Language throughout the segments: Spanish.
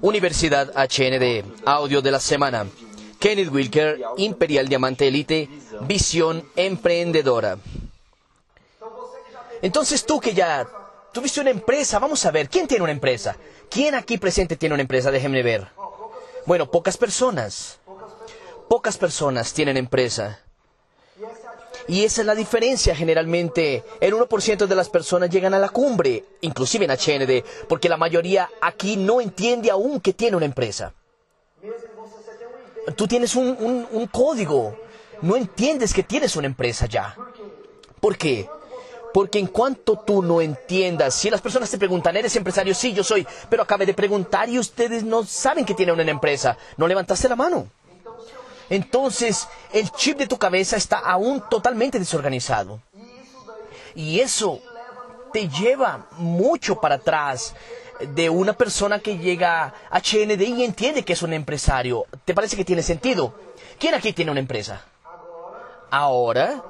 Universidad HND, audio de la semana. Kenneth Wilker, Imperial Diamante Elite, visión emprendedora. Entonces tú que ya tuviste una empresa, vamos a ver, ¿quién tiene una empresa? ¿Quién aquí presente tiene una empresa? Déjenme ver. Bueno, pocas personas. Pocas personas tienen empresa. Y esa es la diferencia generalmente. El 1% de las personas llegan a la cumbre, inclusive en HND, porque la mayoría aquí no entiende aún que tiene una empresa. Tú tienes un, un, código, no entiendes que tienes una empresa ya. ¿Por qué? Porque en cuanto tú no entiendas, si las personas te preguntan, ¿eres empresario? Sí, yo soy, pero acabé de preguntar y ustedes no saben que tienen una empresa. No levantaste la mano. Entonces, el chip de tu cabeza está aún totalmente desorganizado. Y eso te lleva mucho para atrás de una persona que llega a HND y entiende que es un empresario. ¿Te parece que tiene sentido? ¿Quién aquí tiene una empresa? Ahora,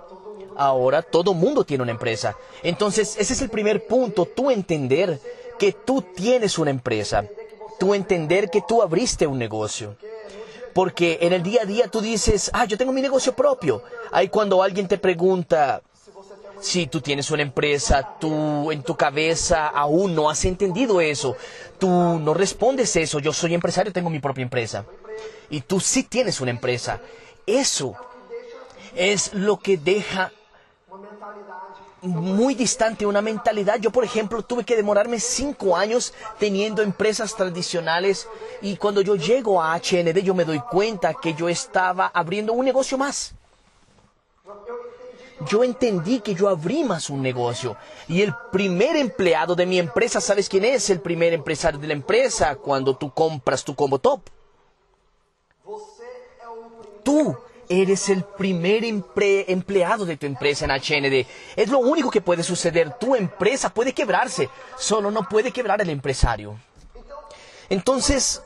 ahora todo mundo tiene una empresa. Entonces, ese es el primer punto, tú entender que tú tienes una empresa, tú entender que tú abriste un negocio. Porque en el día a día tú dices, ah, yo tengo mi negocio propio. Ahí cuando alguien te pregunta si tú tienes una empresa, tú en tu cabeza aún no has entendido eso. Tú no respondes eso, yo soy empresario, tengo mi propia empresa. Y tú sí tienes una empresa. Eso es lo que deja muy distante una mentalidad. Yo, por ejemplo, tuve que demorarme cinco años teniendo empresas tradicionales y cuando yo llego a HND yo me doy cuenta que yo estaba abriendo un negocio más. Yo entendí que yo abrí más un negocio y el primer empleado de mi empresa, ¿sabes quién es? El primer empresario de la empresa cuando tú compras tu combo top. Tú eres el primer empleado de tu empresa en HND. Es lo único que puede suceder. Tu empresa puede quebrarse, solo no puede quebrar el empresario. Entonces,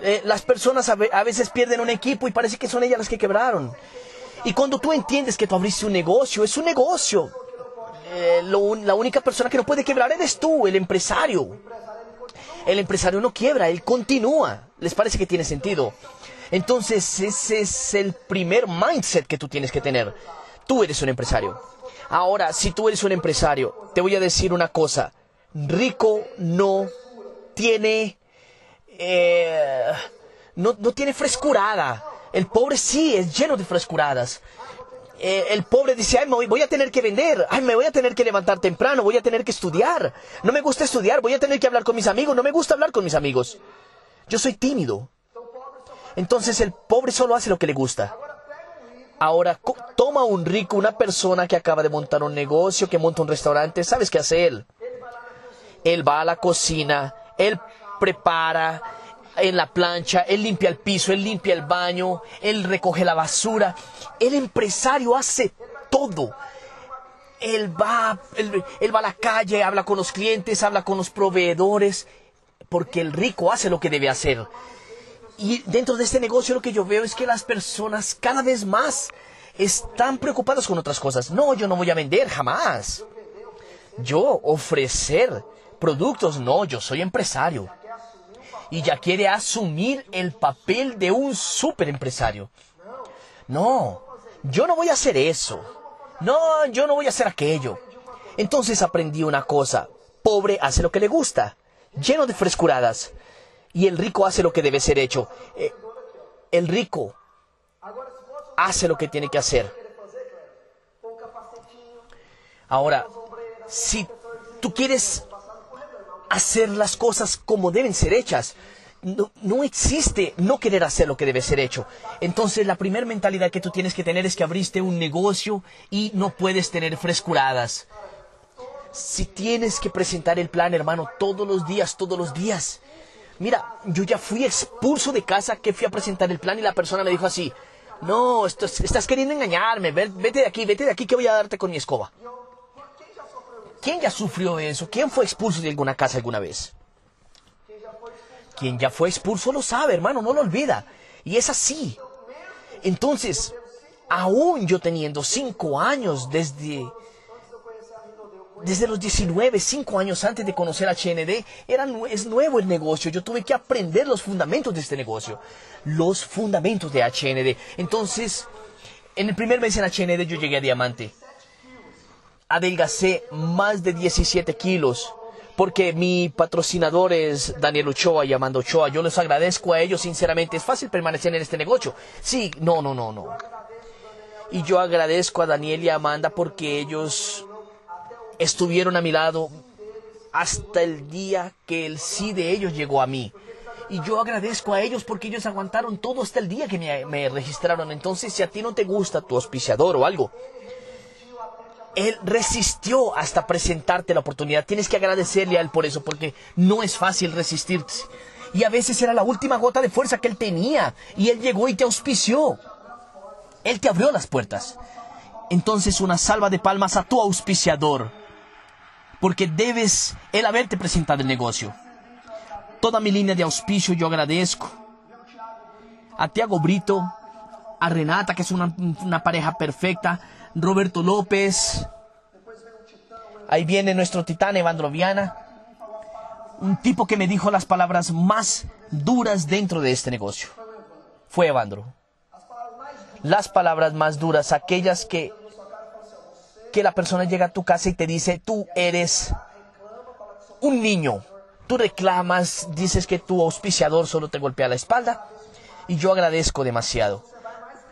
eh, las personas a, veces pierden un equipo y parece que son ellas las que quebraron. Y cuando tú entiendes que tú abriste un negocio, es un negocio. Eh, la única persona que no puede quebrar eres tú, el empresario. El empresario no quiebra, él continúa. ¿Les parece que tiene sentido? Entonces ese es el primer mindset que tú tienes que tener. Tú eres un empresario. Ahora, si tú eres un empresario, te voy a decir una cosa. Rico no tiene... Eh, no, tiene frescurada. El pobre sí es lleno de frescuradas. Eh, el pobre dice, ay, me voy a tener que vender, ay, me voy a tener que levantar temprano, voy a tener que estudiar. No me gusta estudiar, voy a tener que hablar con mis amigos, no me gusta hablar con mis amigos. Yo soy tímido. Entonces el pobre solo hace lo que le gusta. Ahora, toma un rico, una persona que acaba de montar un negocio, que monta un restaurante, ¿sabes qué hace él? Él va a la cocina, él prepara en la plancha, él limpia el piso, él limpia el baño, él recoge la basura. El empresario hace todo. Él va, él, él va a la calle, habla con los clientes, habla con los proveedores, porque el rico hace lo que debe hacer. Y dentro de este negocio lo que yo veo es que las personas cada vez más están preocupadas con otras cosas. No, yo no voy a vender jamás. Yo ofrecer productos, no, yo soy empresario. Y ya quiere asumir el papel de un super empresario. No, yo no voy a hacer eso. No, yo no voy a hacer aquello. Entonces aprendí una cosa. Pobre hace lo que le gusta. Lleno de frescuradas y el rico hace lo que debe ser hecho. Eh, el rico hace lo que tiene que hacer. Ahora, si tú quieres hacer las cosas como deben ser hechas, no, no, existe no querer hacer lo que debe ser hecho. Entonces la primera mentalidad que tú tienes que tener es que abriste un negocio y no puedes tener frescuradas. Si tienes que presentar el plan, hermano, todos los días, todos los días, mira, yo ya fui expulso de casa que fui a presentar el plan y la persona me dijo así, no, estás queriendo engañarme, vete de aquí, vete de aquí que voy a darte con mi escoba. ¿Quién ya sufrió eso? ¿Quién fue expulso de alguna casa alguna vez? Quien ya fue expulso lo sabe, hermano, no lo olvida. Y es así. Entonces, aún yo teniendo cinco años desde desde los 19, 5 años antes de conocer a HND, era, es nuevo el negocio. Yo tuve que aprender los fundamentos de este negocio. Los fundamentos de HND. Entonces, en el primer mes en HND yo llegué a diamante. Adelgacé más de 17 kilos. Porque mi patrocinador es Daniel Ochoa y Amanda Ochoa. Yo les agradezco a ellos, sinceramente. Es fácil permanecer en este negocio. Sí, no, no, no, no. Y yo agradezco a Daniel y a Amanda porque ellos estuvieron a mi lado hasta el día que el sí de ellos llegó a mí. Y yo agradezco a ellos porque ellos aguantaron todo hasta el día que me, registraron. Entonces, si a ti no te gusta tu auspiciador o algo, él resistió hasta presentarte la oportunidad. Tienes que agradecerle a él por eso, porque no es fácil resistirse. Y a veces era la última gota de fuerza que él tenía. Y él llegó y te auspició. Él te abrió las puertas. Entonces una salva de palmas a tu auspiciador porque debes el haberte presentado el negocio. Toda mi línea de auspicio yo agradezco. A Tiago Brito, a Renata, que es una, una pareja perfecta, Roberto López. Ahí viene nuestro titán Evandro Viana, un tipo que me dijo las palabras más duras dentro de este negocio. Fue Evandro. Las palabras más duras, aquellas que que la persona llega a tu casa y te dice, tú eres un niño. Tú reclamas, dices que tu auspiciador solo te golpea la espalda. Y yo agradezco demasiado.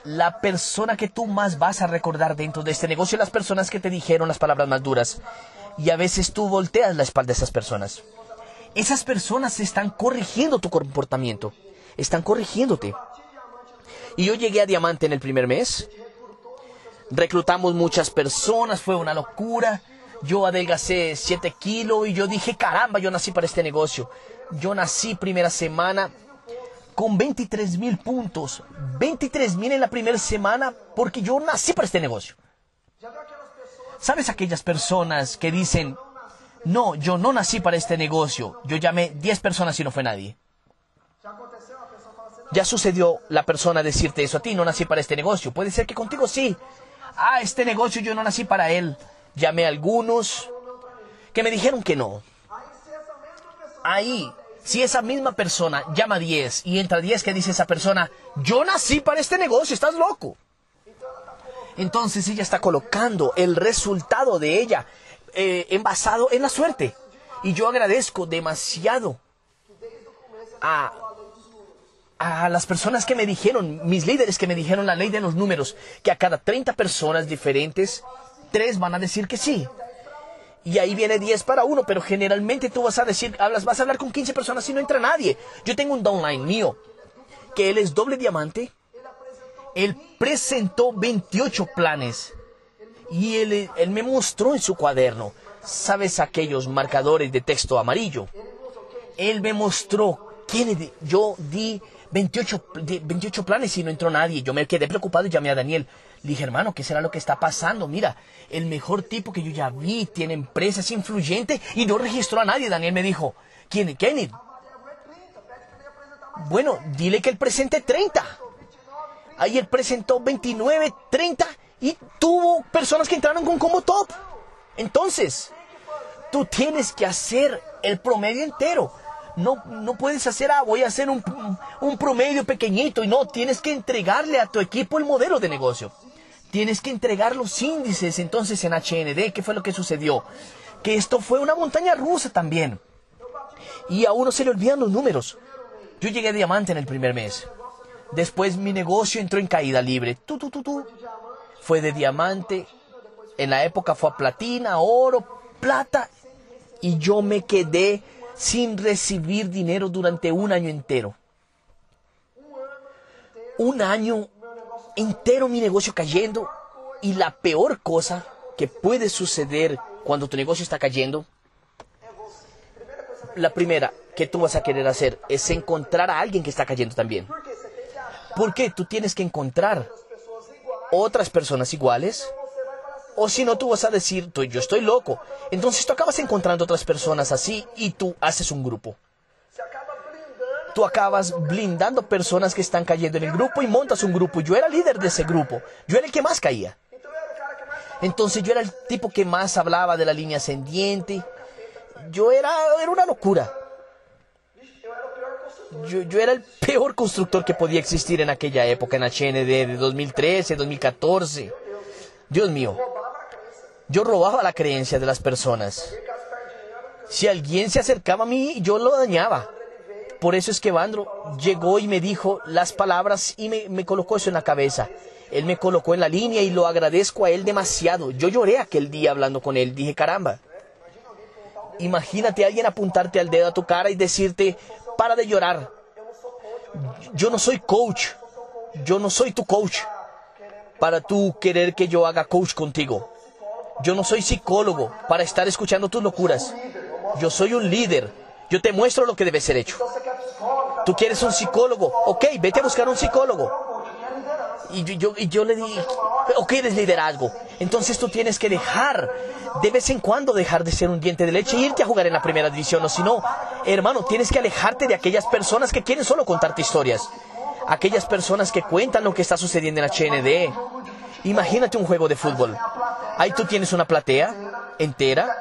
La persona que tú más vas a recordar dentro de este negocio, las personas que te dijeron las palabras más duras. Y a veces tú volteas la espalda a esas personas. Esas personas están corrigiendo tu comportamiento. Están corrigiéndote. Y yo llegué a diamante en el primer mes reclutamos muchas personas, fue una locura. Yo adelgacé 7 kilos y yo dije, caramba, yo nací para este negocio. Yo nací primera semana con 23 mil puntos. 23 mil en la primera semana porque yo nací para este negocio. ¿Sabes aquellas personas que dicen, no, yo no nací para este negocio? Yo llamé 10 personas y no fue nadie. Ya sucedió la persona decirte eso a ti, no nací para este negocio. Puede ser que contigo sí, ah, este negocio yo no nací para él. Llamé a algunos que me dijeron que no. Ahí, si esa misma persona llama a 10 y entra 10 que dice esa persona, yo nací para este negocio, estás loco. Entonces ella está colocando el resultado de ella eh, envasado en la suerte. Y yo agradezco demasiado a a las personas que me dijeron, mis líderes que me dijeron la ley de los números, que a cada 30 personas diferentes, tres van a decir que sí. Y ahí viene 10 para uno, pero generalmente tú vas a decir, hablas, vas a hablar con 15 personas y no entra nadie. Yo tengo un downline mío, que él es doble diamante. Él presentó 28 planes y él, él me mostró en su cuaderno, ¿sabes aquellos marcadores de texto amarillo? Él me mostró quién yo di 28, 28 planes y no entró nadie. Yo me quedé preocupado y llamé a Daniel. Le dije, hermano, ¿qué será lo que está pasando? Mira, el mejor tipo que yo ya vi, tiene empresa, es influyente y no registró a nadie. Daniel me dijo, ¿quién? Kenny? Bueno, dile que él presente 30. Ahí él presentó 29, 30 y tuvo personas que entraron con como top. Entonces, tú tienes que hacer el promedio entero. No, no puedes hacer, ah, voy a hacer un, un promedio pequeñito y no, tienes que entregarle a tu equipo el modelo de negocio. Tienes que entregar los índices entonces en HND. ¿Qué fue lo que sucedió? Que esto fue una montaña rusa también. Y a uno se le olvidan los números. Yo llegué a diamante en el primer mes. Después mi negocio entró en caída libre. Tú, tú, tú, tú. Fue de diamante. En la época fue a platina, oro, plata. Y yo me quedé sin recibir dinero durante un año entero. Un año entero mi negocio cayendo y la peor cosa que puede suceder cuando tu negocio está cayendo, la primera que tú vas a querer hacer es encontrar a alguien que está cayendo también. ¿Por qué? Tú tienes que encontrar otras personas iguales o si no, tú vas a decir, yo estoy loco. Entonces tú acabas encontrando otras personas así y tú haces un grupo. Tú acabas blindando personas que están cayendo en el grupo y montas un grupo. Yo era líder de ese grupo. Yo era el que más caía. Entonces yo era el tipo que más hablaba de la línea ascendiente. Yo era, era una locura. Yo, yo era el peor constructor que podía existir en aquella época, en HND de 2013, 2014. Dios mío. Yo robaba la creencia de las personas. Si alguien se acercaba a mí, yo lo dañaba. Por eso es que Vandro llegó y me dijo las palabras y me, me colocó eso en la cabeza. Él me colocó en la línea y lo agradezco a él demasiado. Yo lloré aquel día hablando con él. Dije, caramba, imagínate a alguien apuntarte al dedo a tu cara y decirte, para de llorar. Yo no soy coach. Yo no soy tu coach. Para tú querer que yo haga coach contigo. Yo no soy psicólogo para estar escuchando tus locuras. Yo soy un líder. Yo te muestro lo que debe ser hecho. Tú quieres un psicólogo. Ok, vete a buscar un psicólogo. Y yo, y yo le dije, ok, eres liderazgo. Entonces tú tienes que dejar, de vez en cuando dejar de ser un diente de leche e irte a jugar en la primera división. O si no, hermano, tienes que alejarte de aquellas personas que quieren solo contarte historias. Aquellas personas que cuentan lo que está sucediendo en la HND. Imagínate un juego de fútbol. Ahí tú tienes una platea entera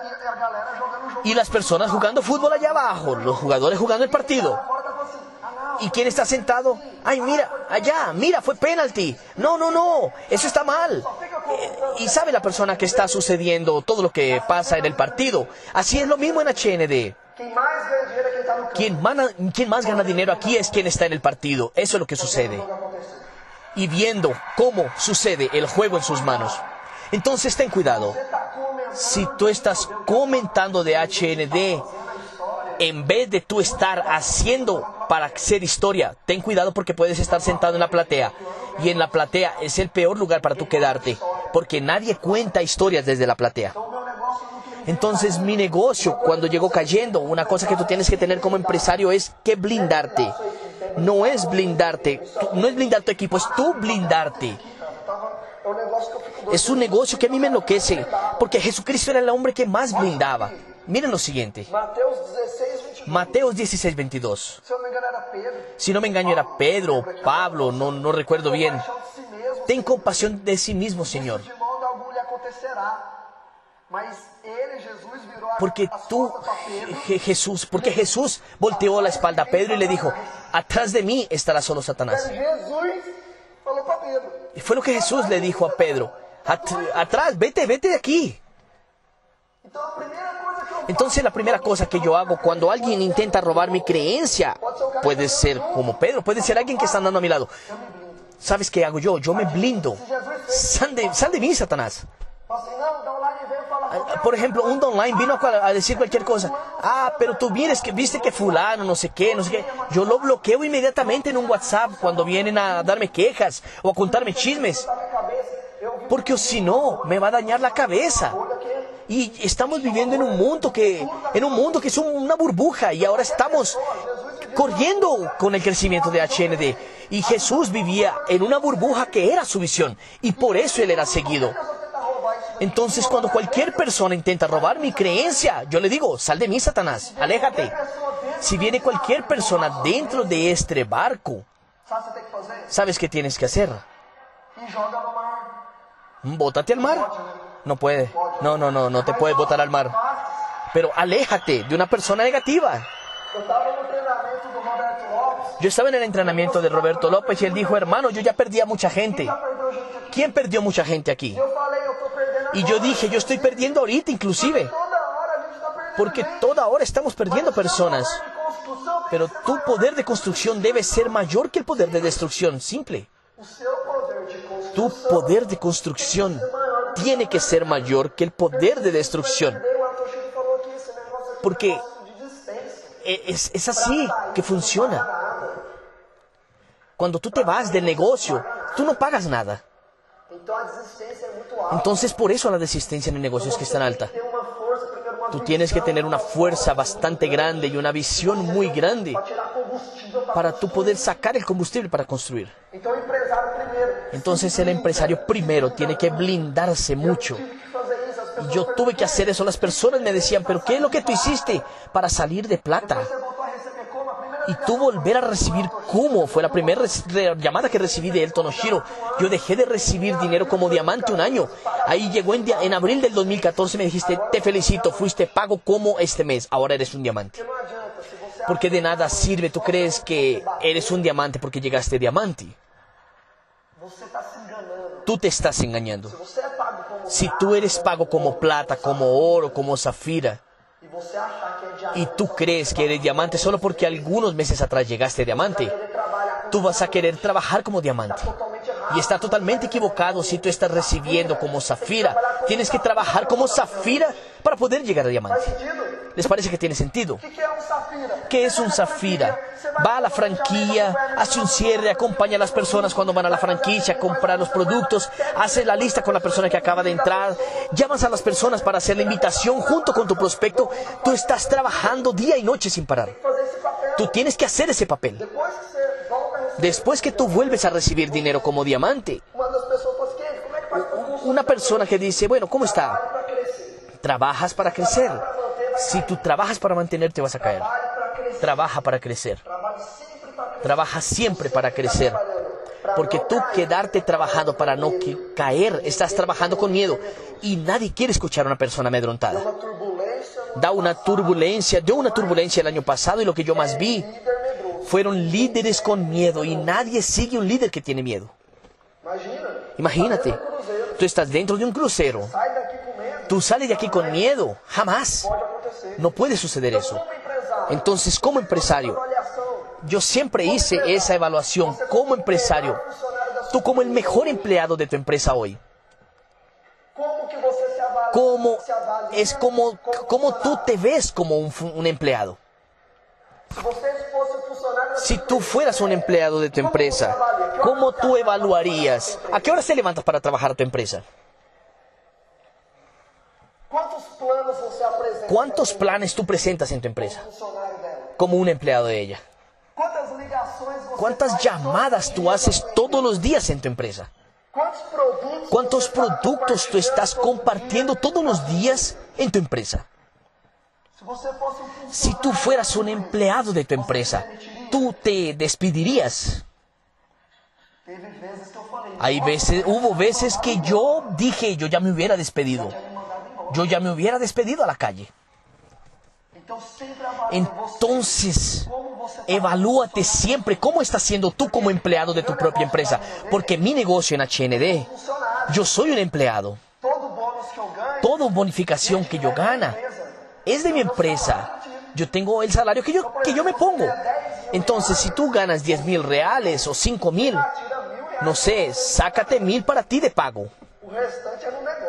y las personas jugando fútbol allá abajo, los jugadores jugando el partido. ¿Y quién está sentado? Ay, mira, allá, mira, fue penalti. No, no, no, eso está mal. Eh, y sabe la persona que está sucediendo todo lo que pasa en el partido. Así es lo mismo en HND. Quien, más gana dinero aquí es quien está en el partido. Eso es lo que sucede. Y viendo cómo sucede el juego en sus manos. Entonces ten cuidado. Si tú estás comentando de HND en vez de tú estar haciendo para hacer historia, ten cuidado porque puedes estar sentado en la platea. Y en la platea es el peor lugar para tú quedarte, porque nadie cuenta historias desde la platea. Entonces mi negocio cuando llegó cayendo, una cosa que tú tienes que tener como empresario es que blindarte. No es blindarte, no es blindar tu equipo, es tú blindarte. Es un negocio que a mí me enloquece, porque Jesucristo era el hombre que más blindaba. Miren lo siguiente. Mateus 16, 22. Mateos 16, 22. Se eu não me engano era Pedro. Si no me engaño era Pedro, Pablo, no, no recuerdo bien. Ten compasión de sí mismo, Señor. Porque tú, Jesús, porque Jesús volteó la espalda a Pedro y le dijo, atrás de mí estará solo Satanás. Y fue lo que Jesús le dijo a Pedro, "At- atrás, vete, vete de aquí. Entonces la primera cosa que yo hago cuando alguien intenta robar mi creencia, puede ser como Pedro, puede ser alguien que está andando a mi lado. ¿Sabes qué hago yo? Yo me blindo. Sal de, sal de mí, Satanás. Por ejemplo, un online vino a, decir cualquier cosa. Ah, pero tú vienes que viste que fulano, no sé qué, no sé qué. Yo lo bloqueo inmediatamente en un WhatsApp cuando vienen a darme quejas o a contarme chismes. Porque si no, me va a dañar la cabeza. Y estamos viviendo en un mundo que, en un mundo que es un- una burbuja y ahora estamos corriendo con el crecimiento de HND. Y Jesús vivía en una burbuja que era su visión y por eso él era seguido. Entonces cuando cualquier persona intenta robar mi creencia, yo le digo, sal de mí, Satanás, aléjate. Si viene cualquier persona dentro de este barco? ¿sabes qué tienes que hacer? Bótate al mar. No puede. No, no, no, no te puedes botar al mar. Pero aléjate de una persona negativa. Yo estaba en el entrenamiento de Roberto López y él dijo, hermano, yo ya perdí a mucha gente. ¿Quién perdió mucha gente aquí? Y yo dije, yo estoy perdiendo ahorita inclusive. Porque toda hora estamos perdiendo personas. Pero tu poder de construcción debe ser mayor que el poder de destrucción. Simple. Tu poder de construcción tiene que ser mayor que el poder de destrucción. Porque-. E- Es, así que funciona. Cuando tú te vas del negocio, tú no pagas nada. Entonces por eso la desistencia en el negocio es que es tan alta. Tú tienes que tener una fuerza bastante grande y una visión muy grande para tú poder sacar el combustible para construir. Entonces el empresario primero tiene que blindarse mucho. Y yo tuve que hacer eso. Las personas me decían, pero ¿qué es lo que tú hiciste para salir de plata? Você voltou a receber como? A primeira y tú volver a recibir como fue la primera llamada que recibí de Elton Oshiro. Yo dejé de recibir dinero como diamante un año. Ahí llegó en, en abril del 2014 me dijiste, te felicito, fuiste pago como este mes, ahora eres un diamante. Porque de nada sirve, tú crees que eres un diamante porque llegaste diamante. Tú te estás engañando. Si tú eres pago como plata, como oro, como zafira, y tú crees que eres diamante solo porque algunos meses atrás llegaste diamante, tú vas a querer trabajar como diamante. Y está totalmente equivocado si tú estás recibiendo como zafira. Tienes que trabajar como zafira para poder llegar a diamante. ¿Les parece que tiene sentido? ¿Qué es un zafira? Va a la franquicia, hace un cierre, acompaña a las personas cuando van a la franquicia, comprar los productos, hace la lista con la persona que acaba de entrar, llamas a las personas para hacer la invitación junto con tu prospecto. Tú estás trabajando día y noche sin parar. Tú tienes que hacer ese papel. A Después que tú vuelves a recibir dinero como diamante, uma das pessoas fala assim, "Quem? como é que faz pra funcionar una persona que dice, bueno, ¿cómo está? Trabajas para crecer. Si tú trabajas para mantenerte vas a caer. Trabaja para crecer. Trabaja siempre para crecer. Porque tú quedarte trabajando para no caer, estás trabajando con miedo. Y nadie quiere escuchar a una persona amedrontada. Da una turbulencia, dio una turbulencia el año pasado y lo que yo más vi fueron líderes con miedo y nadie sigue un líder que tiene miedo. Imagínate, tú estás dentro de un crucero, tú sales de aquí con miedo, jamás. No puede suceder eso. Entonces, como empresario, yo siempre hice esa evaluación como empresario. Tú como el mejor empleado de tu empresa hoy. Se cómo se es como, tú te ves como un, un empleado. Se Si tú fueras un empleado de tu empresa, ¿cómo tú evaluarías? ¿A qué hora te levantas para trabajar a tu empresa? ¿Cuántos planes tú presentas en tu empresa como un empleado de ella? ¿Cuántas llamadas tú haces todos los días en tu empresa? ¿Cuántos productos tú estás compartiendo todos los días en tu empresa? Si tú fueras un empleado de tu empresa, ¿tú te despedirías? Hay veces, hubo veces que yo dije, yo ya me hubiera despedido. Yo ya me hubiera despedido a la calle. Entonces, evalúate siempre cómo estás siendo tú como empleado de tu propia empresa. Porque mi negocio en HND, yo soy un empleado. Toda bonificación que yo gana es de mi empresa. Yo tengo el salario que yo, que yo me pongo. Entonces, si tú ganas 10 mil reales o 5 mil, no sé, sácate mil para ti de pago.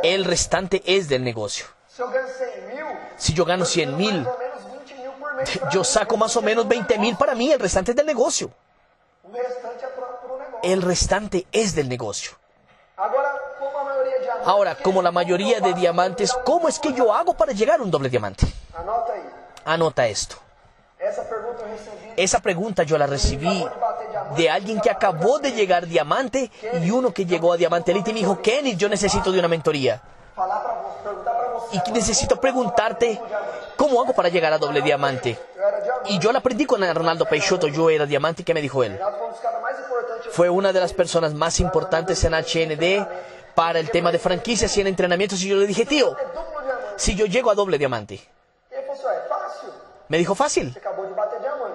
El restante es del negocio. Se eu ganho 100 mil, Si yo gano 100 mil, mais ou menos 20 mil por mês. pra yo saco más o menos 20 mil para mí, el restante es del negocio. El restante es del negocio. Ahora, como la mayoría de diamantes, ¿cómo es que yo hago para llegar a un doble diamante? Anota esto. Esa pregunta yo la recibí de alguien que acabó de llegar diamante y uno que llegó a diamante elite y me dijo, Kenny, yo necesito de una mentoría. Y necesito preguntarte, ¿cómo hago para llegar a doble diamante? Y yo la aprendí con Ronaldo Peixoto, yo era diamante, ¿y qué me dijo él? Fue una de las personas más importantes en HND para el tema de franquicias y en entrenamientos y yo le dije, tío, si yo llego a doble diamante, me dijo, fácil,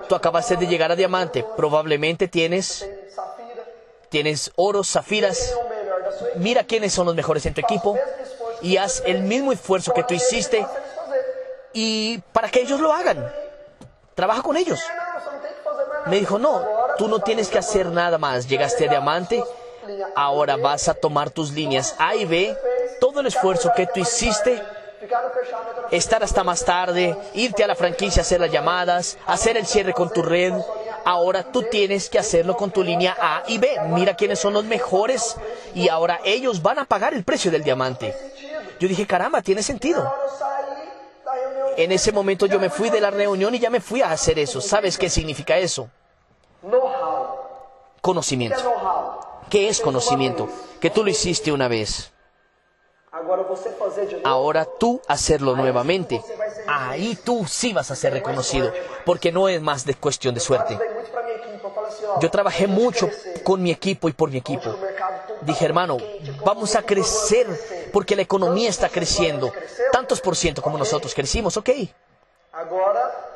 tú acabaste de llegar a diamante, probablemente tienes, tienes oros, zafiras, mira quiénes son los mejores en tu equipo. Y haz el mismo esfuerzo que tú hiciste. Y para que ellos lo hagan. Trabaja con ellos. Me dijo, no, tú no tienes que hacer nada más. Llegaste a diamante, ahora vas a tomar tus líneas A y B, todo el esfuerzo que tú hiciste, Estar hasta más tarde, irte a la franquicia, hacer las llamadas, hacer el cierre con tu red. Ahora tú tienes que hacerlo con tu línea A y B. Mira quiénes son los mejores y ahora ellos van a pagar el precio del diamante. Yo dije, caramba, tiene sentido. En ese momento yo me fui de la reunión y ya me fui a hacer eso. ¿Sabes qué significa eso? Conocimiento. ¿Qué es conocimiento? Que tú lo hiciste una vez. Ahora tú hacerlo nuevamente. ahí tú sí vas a ser reconocido, porque no es más de cuestión de suerte. Ó, Yo trabajé mucho con mi equipo y por mi equipo. Dije, hermano, vamos a crecer porque la economía está creciendo. Tantos por ciento como nosotros crecimos, ok.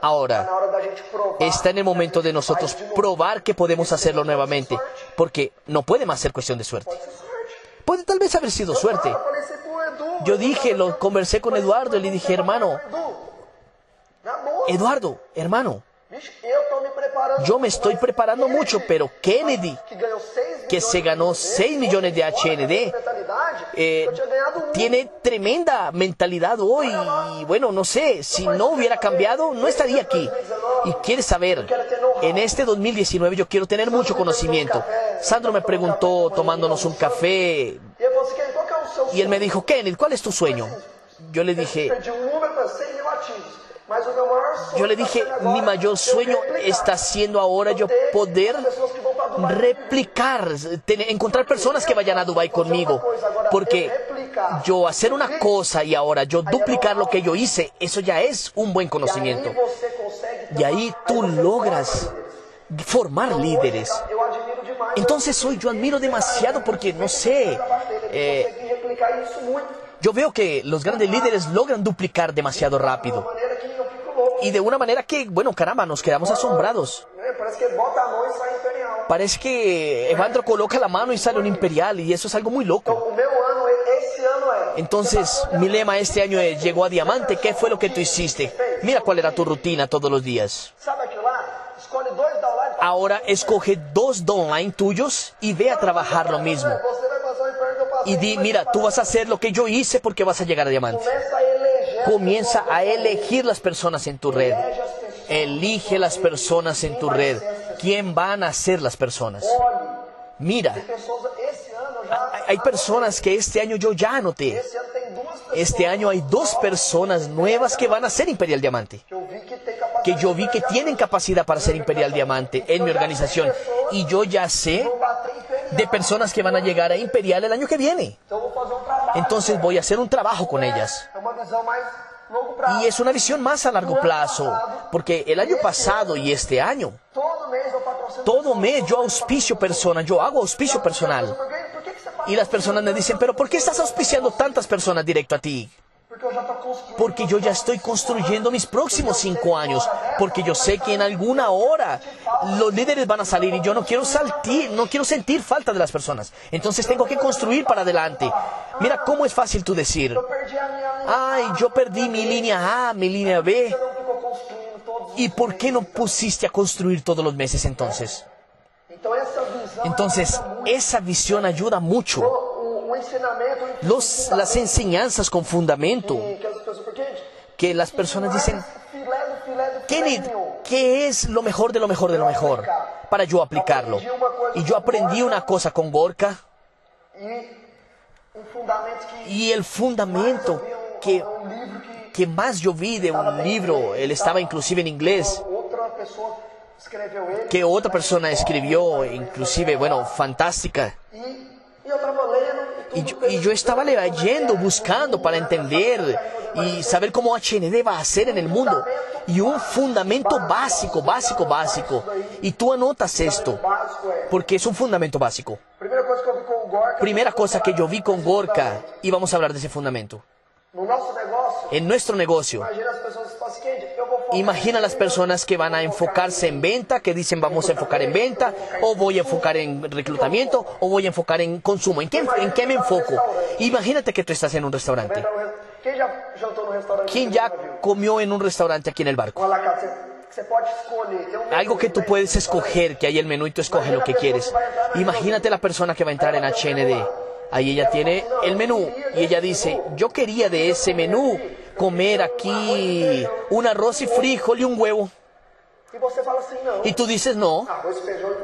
Ahora, Está en el momento de nosotros probar que podemos hacerlo nuevamente, porque no puede más ser cuestión de suerte. Puede tal vez haber sido suerte. Yo dije, lo conversé con Eduardo y le dije, hermano, Eduardo, hermano, yo me estoy preparando mucho, pero Kennedy, que ganhou 6 que se ganó 6 millones de HND, eh, tiene tremenda mentalidad hoy y bueno, no sé, si no hubiera cambiado, no estaría aquí. Y quieres saber, en este 2019 yo quiero tener mucho conocimiento. Sandro me preguntó tomándonos un café Y él me dijo, Kenneth, ¿cuál es tu sueño? Yo le dije, Perdi número para 100 mil ativos. Mas o meu maior sonho yo le dije, mi mayor sueño está siendo ahora yo poder replicar, encontrar personas que vayan a Dubai conmigo. Porque yo hacer una cosa y ahora yo duplicar lo que yo hice, eso ya es un buen conocimiento. Y ahí tú logras formar forma líderes. Entonces hoy yo admiro demasiado porque, no sé, eh, Yo veo que los grandes líderes logran duplicar demasiado rápido. Y de una manera que, bueno, caramba, nos quedamos asombrados. Parece que Evandro coloca la mano y sale un imperial y eso es algo muy loco. Ano é. Entonces, mi lema este año es, llegó a diamante, ¿qué fue lo que tú hiciste? Mira cuál era tu rutina todos los días. Ahora escoge dos online tuyos y ve a trabajar lo mismo. Y di, mira, tú vas a hacer lo que yo hice porque vas a llegar a diamante. Comienza a elegir las personas en tu red. Elige las personas en tu red. ¿Quién van a ser las personas? Mira, hay personas que este año yo ya anoté. Este año hay dos personas nuevas que van a ser Imperial Diamante. Que yo vi que tienen capacidad para ser Imperial Diamante en mi organización. Y yo ya sé. De personas que van a llegar a Imperial el año que viene. Entonces voy a hacer un trabajo con ellas. Y es una visión más a largo plazo. Porque el año pasado y este año, Todo mes yo auspicio personas, yo hago auspicio personal. Y las personas me dicen, pero ¿por qué estás auspiciando tantas personas directo a ti? Porque yo ya estoy construyendo mis próximos cinco años. Porque yo sé que en alguna hora los líderes van a salir y yo no quiero saltir, no quiero sentir falta de las personas. Entonces tengo que construir para adelante. Mira cómo es fácil tú decir, ay, yo perdí mi línea A, mi línea B. ¿Y por qué no pusiste a construir todos los meses entonces? Entonces, esa visión ayuda mucho. Los, las enseñanzas con fundamento que, las personas dicen. ¿qué es lo mejor de lo mejor de lo mejor? Para yo aplicarlo. Y yo aprendí una cosa con Gorka y el fundamento que, que. más yo vi de un libro, él estaba inclusive en inglés, que otra persona escribió, inclusive, bueno, fantástica. Y yo, estaba leyendo, buscando para entender y saber cómo HND va a ser en el mundo. Y un fundamento básico, básico, básico. Y tú anotas esto, porque es un fundamento básico. Primera cosa que yo vi con Gorka, y vamos a hablar de ese fundamento. En nuestro negocio, imagina as pessoas que falam assim, "Kendi, eu vou focar imagina las personas que van a enfocarse en venta, que dicen vamos a enfocar en venta, o voy a enfocar en reclutamiento, o voy a enfocar en consumo. ¿En qué, en qué me enfoco? Imagínate que tú estás en un restaurante. ¿Quién ya comió en un restaurante aquí en el barco? Algo que tú puedes escoger, que hay el menú y tú escoges lo que quieres. Imagínate la persona que va a entrar en HND. Ahí ella tiene el menú y ella dice, yo quería de ese menú comer aquí un arroz y frijol y un huevo. Y tú dices, no,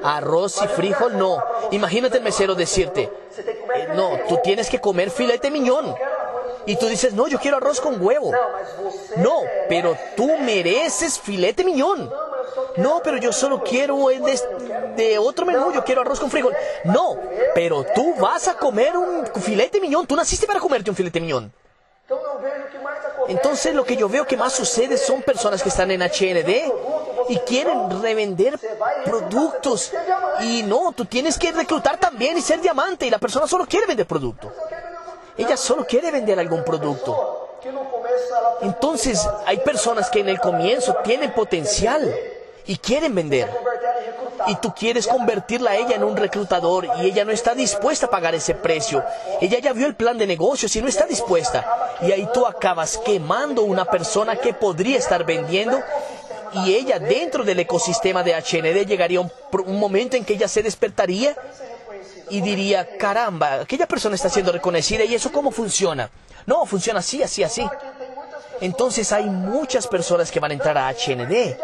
Arroz, y frijol no. Imagínate el mesero decirte, eh, no, tú tienes que comer filete miñón. Y tú dices, no, yo quiero arroz con huevo. No, pero tú mereces filete miñón. No, pero yo solo quiero el de, de otro menú, yo quiero arroz con frijol. No, pero tú vas a comer un filete miñón. Tú naciste para comerte un filete miñón. Entonces lo que yo veo que más sucede son personas que están en HND y quieren revender productos. Y no, tú tienes que reclutar también y ser diamante. Y la persona solo quiere vender producto. Ella solo quiere vender algún producto. Entonces hay personas que en el comienzo tienen potencial y quieren vender. Y tú quieres convertirla a ella en un reclutador y ella no está dispuesta a pagar ese precio. Ella ya vio el plan de negocios y no está dispuesta. Y ahí tú acabas quemando una persona que podría estar vendiendo y ella dentro del ecosistema de HND llegaría un, momento en que ella se despertaría y diría, caramba, aquella persona está siendo reconocida y eso cómo funciona. No, funciona así, así, así. Entonces hay muchas personas que van a entrar a HND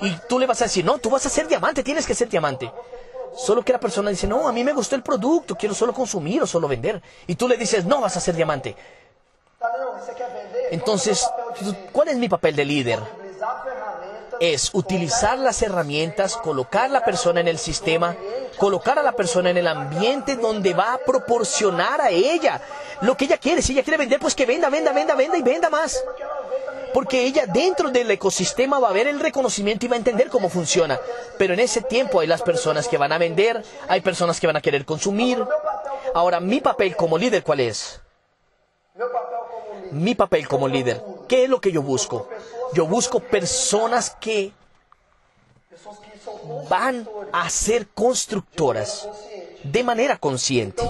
y tú le vas a decir, no, tú vas a ser diamante, tienes que ser diamante. Solo que la persona dice, no, a mí me gustó el producto, quiero solo consumir o solo vender. Y tú le dices, no, vas a ser diamante. Entonces? ¿cuál es mi papel de líder? Es utilizar las herramientas, colocar la persona en el sistema, colocar a la persona en el ambiente donde va a proporcionar a ella lo que ella quiere. Si ella quiere vender, pues que venda, venda, venda, venda y venda más. Porque ella dentro del ecosistema va a ver el reconocimiento y va a entender cómo funciona. Pero en ese tiempo hay las personas que van a vender, hay personas que van a querer consumir. Ahora, mi papel como líder, ¿cuál es? Mi papel como líder. ¿Qué es lo que yo busco? Yo busco personas que van a ser constructoras de manera consciente.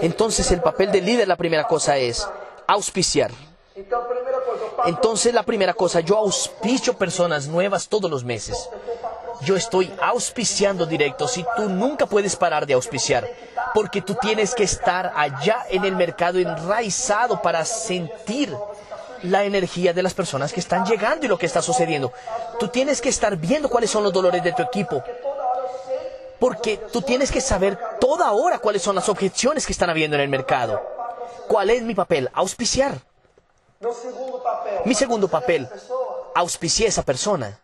Entonces el papel del líder, la primera cosa es auspiciar. Entonces la primera cosa, yo auspicio personas nuevas todos los meses. Yo estoy auspiciando directos y tú nunca puedes parar de auspiciar, porque tú tienes que estar allá en el mercado enraizado para sentir la energía de las personas que están llegando y lo que está sucediendo. Tú tienes que estar viendo cuáles son los dolores de tu equipo, porque tú tienes que saber toda hora cuáles son las objeciones que están habiendo en el mercado. ¿Cuál es mi papel? Auspiciar. Mi segundo papel, auspicié a esa persona.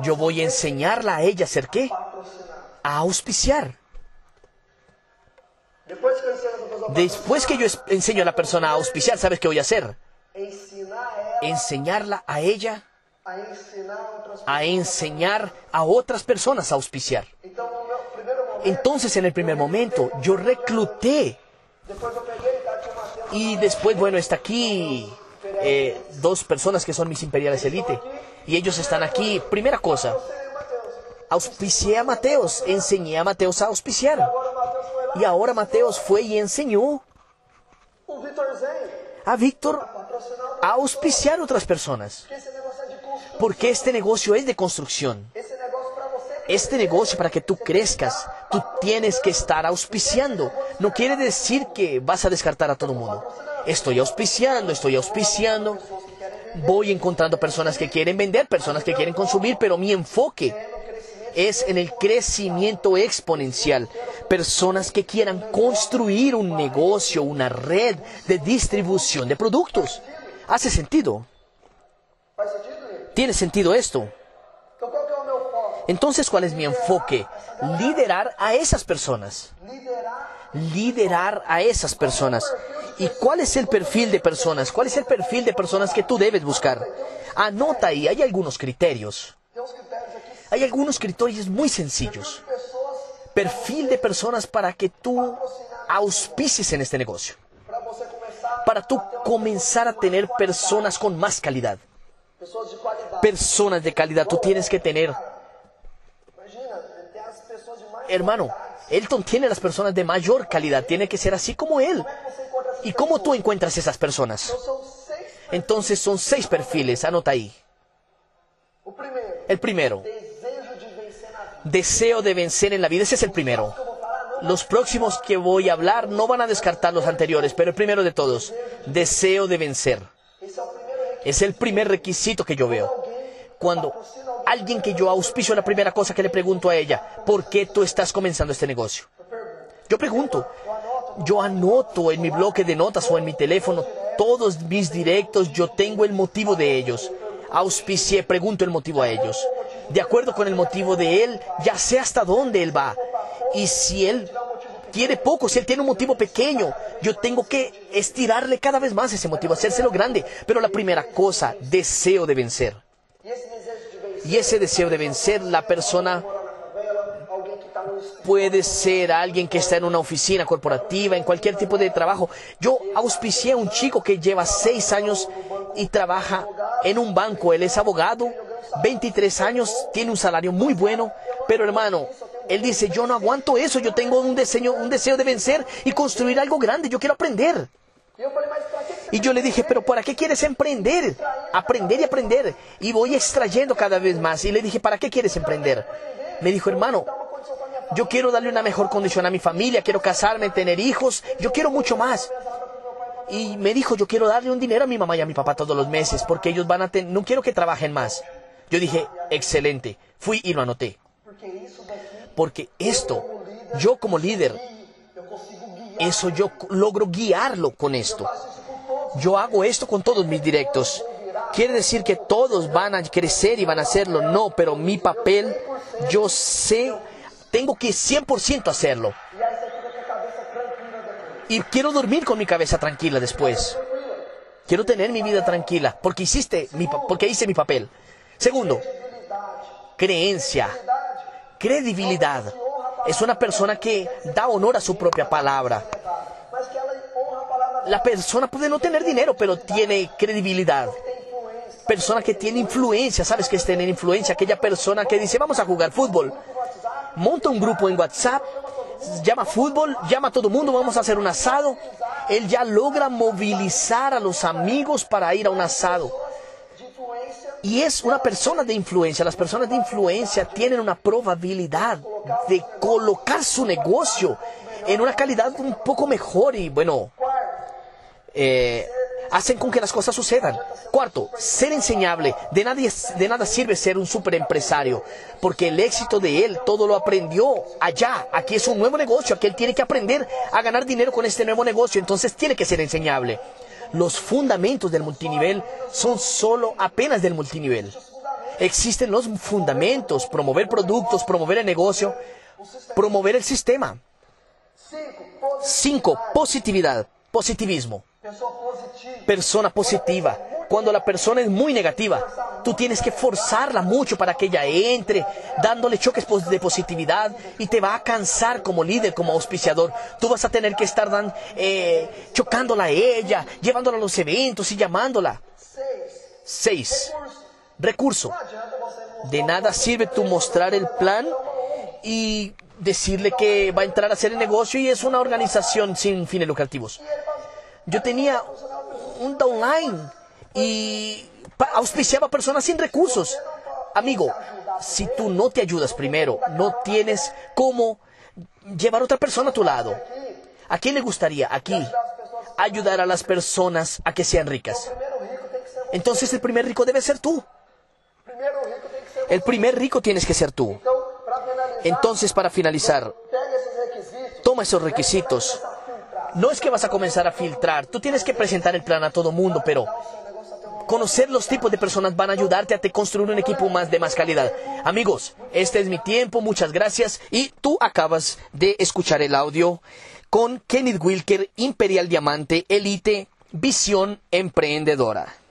Yo voy a enseñarla a ella a hacer qué? A auspiciar. Después que yo enseño a la persona a auspiciar, ¿sabes qué voy a hacer? Enseñarla a ella a enseñar a otras personas a auspiciar. Entonces, en el primer momento, yo recluté y después, bueno, está aquí eh, dos personas que son mis imperiales elite y ellos están aquí. Primera cosa, auspicié a Mateos, enseñé a Mateos a auspiciar. Y ahora Mateos fue y enseñó a Víctor a auspiciar otras personas. Porque este negocio es de construcción. Este negocio para que tú crezcas, tú tienes que estar auspiciando. No quiere decir que vas a descartar a todo el mundo. Estoy auspiciando, estoy auspiciando. Voy encontrando personas que quieren vender, personas que quieren consumir, pero mi enfoque es en el crecimiento exponencial. Personas que quieran construir un negocio, una red de distribución de productos. ¿Hace sentido? ¿Tiene sentido esto? Entonces, ¿cuál es mi enfoque? Liderar a esas personas. Liderar a esas personas. ¿Y cuál es el perfil de personas? ¿Cuál es el perfil de personas que tú debes buscar? Anota ahí, hay algunos criterios. Hay algunos criterios muy sencillos. Perfil de personas para que tú auspicies en este negocio. para tú comenzar a tener personas con más calidad. Personas de calidad. Tú tienes que tener, hermano, Elton tiene las personas de mayor calidad. Tiene que ser así como él. ¿Y cómo tú encuentras esas personas? Entonces son seis perfiles, anota ahí. El primero, deseo de vencer en la vida, ese es el primero. Los próximos que voy a hablar no van a descartar los anteriores, pero el primero de todos, deseo de vencer. Es el primer requisito que yo veo. Cuando alguien que yo auspicio, la primera cosa que le pregunto a ella, ¿por qué tú estás comenzando este negocio? Yo pregunto, yo anoto en mi bloque de notas o en mi teléfono todos mis directos, yo tengo el motivo de ellos. Auspicié, pregunto el motivo a ellos. De acuerdo con el motivo de él, ya sé hasta dónde él va. Y si él tiene poco, si él tiene un motivo pequeño, yo tengo que estirarle cada vez más ese motivo, hacérselo grande. Pero la primera cosa, deseo de vencer. Y ese deseo de vencer, la persona puede ser alguien que está en una oficina corporativa, en cualquier tipo de trabajo. Yo auspicié a un chico que lleva seis años y trabaja en un banco. Él es abogado, 23 años, tiene un salario muy bueno, pero hermano, él dice, yo no aguanto eso, yo tengo un deseo, un deseo de vencer y construir algo grande, yo quiero aprender. Y yo le dije, pero ¿para qué quieres emprender? Aprender y aprender. Y voy extrayendo cada vez más. Y le dije, ¿para qué quieres emprender? Me dijo, hermano, yo quiero darle una mejor condición a mi familia, quiero casarme, tener hijos, yo quiero mucho más. Y me dijo, yo quiero darle un dinero a mi mamá y a mi papá todos los meses, porque ellos van a tener, no quiero que trabajen más. Yo dije, excelente. Fui y lo anoté. Porque esto, yo como líder, eso yo logro guiarlo con esto. Yo hago esto con todos mis directos. ¿Quiere decir que todos van a crecer y van a hacerlo? No, pero mi papel, yo sé, tengo que 100% hacerlo. Y quiero dormir con mi cabeza tranquila después. Quiero tener mi vida tranquila porque hiciste mi, porque hice mi papel. Segundo, creencia, credibilidad. Es una persona que da honor a su propia palabra. Que La persona puede no tener dinero, pero tiene credibilidad. tem influência. Persona que tiene influencia, ¿sabes qué es tener influencia? Aquella persona que dice, vamos a jugar fútbol. Monta un grupo en WhatsApp, llama fútbol, llama a todo el mundo, vamos a hacer un asado. Él ya logra movilizar a los amigos para ir a un asado. Y es una persona de influencia. Las personas de influencia tienen una probabilidad de colocar su negocio en una calidad un poco mejor y bueno, eh, hacen con que las cosas sucedan. Cuarto, ser enseñable. De nada, de nada sirve ser un superempresario, porque el éxito de él todo lo aprendió allá. Aquí es un nuevo negocio, aquí él tiene que aprender a ganar dinero con este nuevo negocio, entonces tiene que ser enseñable. Los fundamentos del multinivel son solo apenas del multinivel. Existen los fundamentos, promover productos, promover el negocio, promover el sistema. cinco, positividade. 5. Positividad, positivismo. Persona positiva. Cuando la persona es muy negativa, tú tienes que forzarla mucho para que ella entre, dándole choques de positividad y te va a cansar como líder, como auspiciador. Tú vas a tener que estar dan- eh, chocándola a ella, llevándola a los eventos y llamándola. Seis, 6. Recurso. De nada sirve tú mostrar el plan y decirle que va a entrar a hacer el negocio y es una organización sin fines lucrativos. Yo tenía un downline y auspiciaba personas sin recursos. Amigo, si tú no te ayudas primero, no tienes cómo llevar a otra persona a tu lado. ¿A quién le gustaría aquí ayudar a las personas a que sean ricas? Entonces el primer rico debe ser tú. El primer rico tienes que ser tú. Entonces, para finalizar, toma esos requisitos. No es que vas a comenzar a filtrar, tú tienes que presentar el plan a todo mundo, pero conocer los tipos de personas van a ayudarte a te construir un equipo más de más calidad. Amigos, este es mi tiempo, muchas gracias y tú acabas de escuchar el audio con Kenneth Wilker, Imperial Diamante, Elite, Visión Emprendedora.